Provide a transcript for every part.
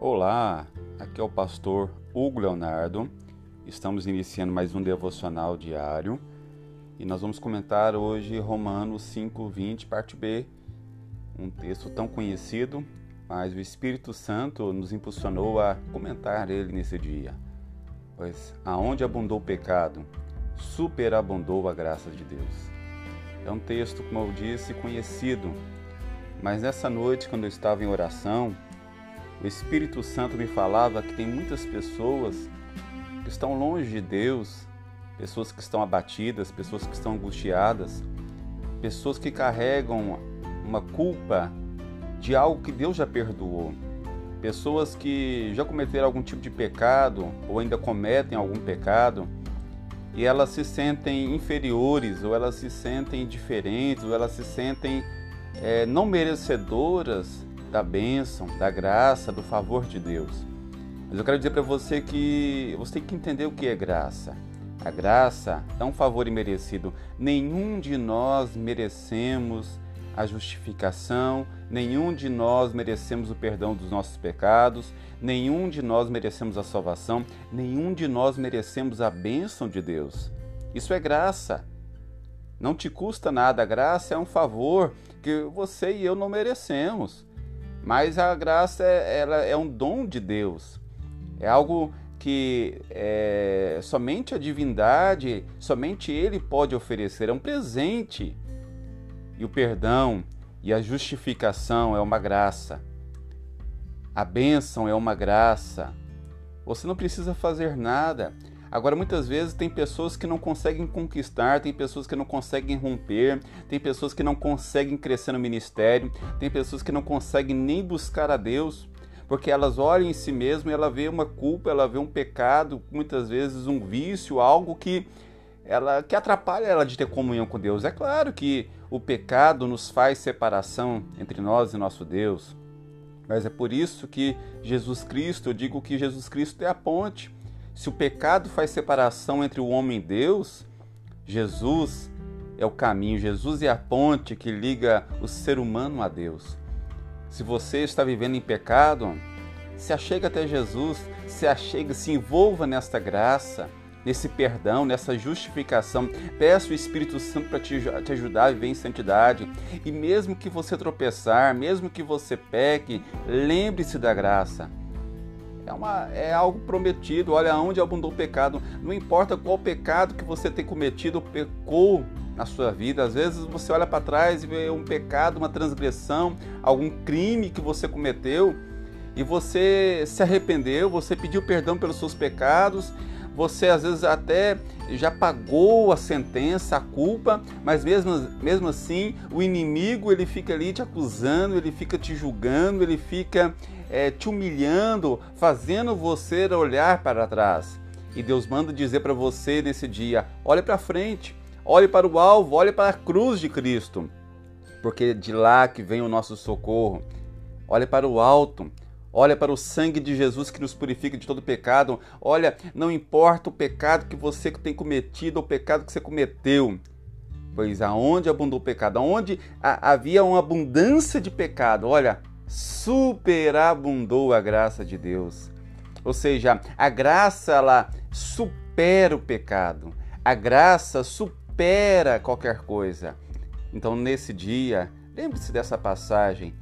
Olá, aqui é o pastor Hugo Leonardo. Estamos iniciando mais um devocional diário e nós vamos comentar hoje Romanos 5:20, parte B, um texto tão conhecido, mas o Espírito Santo nos impulsionou a comentar ele nesse dia. Pois aonde abundou o pecado, superabundou a graça de Deus. É um texto, como eu disse, conhecido, mas nessa noite, quando eu estava em oração, o Espírito Santo me falava que tem muitas pessoas que estão longe de Deus, pessoas que estão abatidas, pessoas que estão angustiadas, pessoas que carregam uma culpa de algo que Deus já perdoou, pessoas que já cometeram algum tipo de pecado ou ainda cometem algum pecado e elas se sentem inferiores ou elas se sentem diferentes ou elas se sentem é, não merecedoras da bênção, da graça, do favor de Deus. Mas eu quero dizer para você que você tem que entender o que é graça. A graça é um favor imerecido. Nenhum de nós merecemos a justificação, nenhum de nós merecemos o perdão dos nossos pecados, nenhum de nós merecemos a salvação, nenhum de nós merecemos a bênção de Deus. Isso é graça. Não te custa nada, a graça é um favor que você e eu não merecemos. Mas a graça é, ela é um dom de Deus. É algo que é, somente a divindade, somente Ele pode oferecer. É um presente. E o perdão e a justificação é uma graça. A bênção é uma graça. Você não precisa fazer nada. Agora, muitas vezes tem pessoas que não conseguem conquistar, tem pessoas que não conseguem romper, tem pessoas que não conseguem crescer no ministério, tem pessoas que não conseguem nem buscar a Deus, porque elas olham em si mesmas e ela vê uma culpa, ela vê um pecado, muitas vezes um vício, algo que ela que atrapalha ela de ter comunhão com Deus. É claro que o pecado nos faz separação entre nós e nosso Deus. Mas é por isso que Jesus Cristo, eu digo que Jesus Cristo é a ponte. Se o pecado faz separação entre o homem e Deus, Jesus é o caminho, Jesus é a ponte que liga o ser humano a Deus. Se você está vivendo em pecado, se achega até Jesus, se achega, se envolva nesta graça, nesse perdão, nessa justificação. Peça o Espírito Santo para te, te ajudar a viver em santidade. E mesmo que você tropeçar, mesmo que você peque, lembre-se da graça é, uma, é algo prometido. Olha onde abundou o pecado. Não importa qual pecado que você tem cometido, pecou na sua vida. Às vezes você olha para trás e vê um pecado, uma transgressão, algum crime que você cometeu e você se arrependeu, você pediu perdão pelos seus pecados, você às vezes até já pagou a sentença, a culpa, mas mesmo, mesmo assim o inimigo ele fica ali te acusando, ele fica te julgando, ele fica é, te humilhando, fazendo você olhar para trás. E Deus manda dizer para você nesse dia: olhe para frente, olhe para o alvo, olhe para a cruz de Cristo, porque de lá que vem o nosso socorro. Olhe para o alto, Olha para o sangue de Jesus que nos purifica de todo pecado. Olha, não importa o pecado que você tem cometido ou o pecado que você cometeu. Pois aonde abundou o pecado, aonde havia uma abundância de pecado, olha, superabundou a graça de Deus. Ou seja, a graça ela supera o pecado. A graça supera qualquer coisa. Então, nesse dia, lembre-se dessa passagem.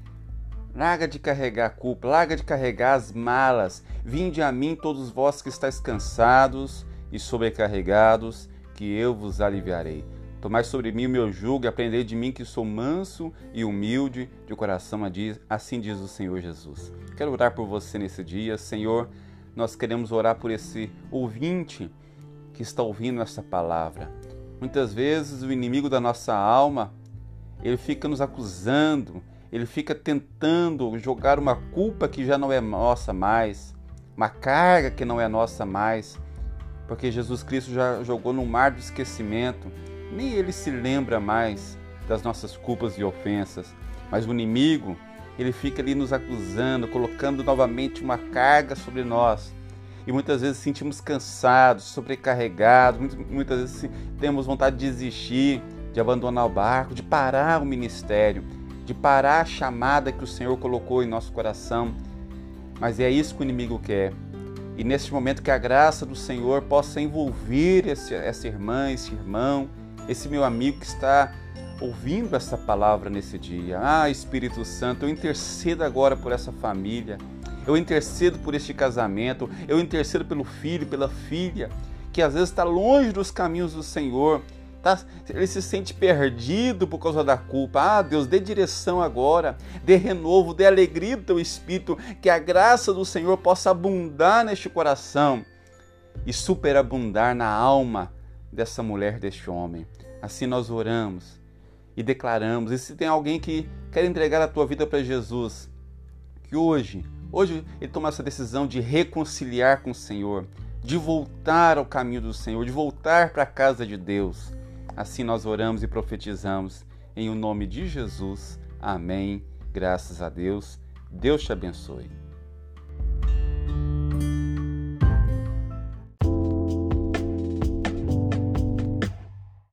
Larga de carregar a culpa, larga de carregar as malas. Vinde a mim todos vós que estáis cansados e sobrecarregados, que eu vos aliviarei. Tomai sobre mim o meu jugo e aprendei de mim que sou manso e humilde de coração, assim diz o Senhor Jesus. Quero orar por você nesse dia, Senhor. Nós queremos orar por esse ouvinte que está ouvindo essa palavra. Muitas vezes o inimigo da nossa alma, ele fica nos acusando, ele fica tentando jogar uma culpa que já não é nossa mais, uma carga que não é nossa mais, porque Jesus Cristo já jogou no mar do esquecimento. Nem ele se lembra mais das nossas culpas e ofensas, mas o inimigo, ele fica ali nos acusando, colocando novamente uma carga sobre nós. E muitas vezes sentimos cansados, sobrecarregados, muitas vezes temos vontade de desistir, de abandonar o barco, de parar o ministério, de parar a chamada que o Senhor colocou em nosso coração. Mas é isso que o inimigo quer. E nesse momento que a graça do Senhor possa envolver esse, essa irmã, esse irmão, esse meu amigo que está ouvindo essa palavra nesse dia. Ah, Espírito Santo, eu intercedo agora por essa família. Eu intercedo por este casamento. Eu intercedo pelo filho, pela filha, que às vezes está longe dos caminhos do Senhor. Tá, ele se sente perdido por causa da culpa. Ah, Deus, dê direção agora, dê renovo, dê alegria do teu espírito, que a graça do Senhor possa abundar neste coração e superabundar na alma dessa mulher, deste homem. Assim nós oramos e declaramos. E se tem alguém que quer entregar a tua vida para Jesus, que hoje, hoje ele toma essa decisão de reconciliar com o Senhor, de voltar ao caminho do Senhor, de voltar para a casa de Deus. Assim nós oramos e profetizamos em o nome de Jesus. Amém. Graças a Deus. Deus te abençoe.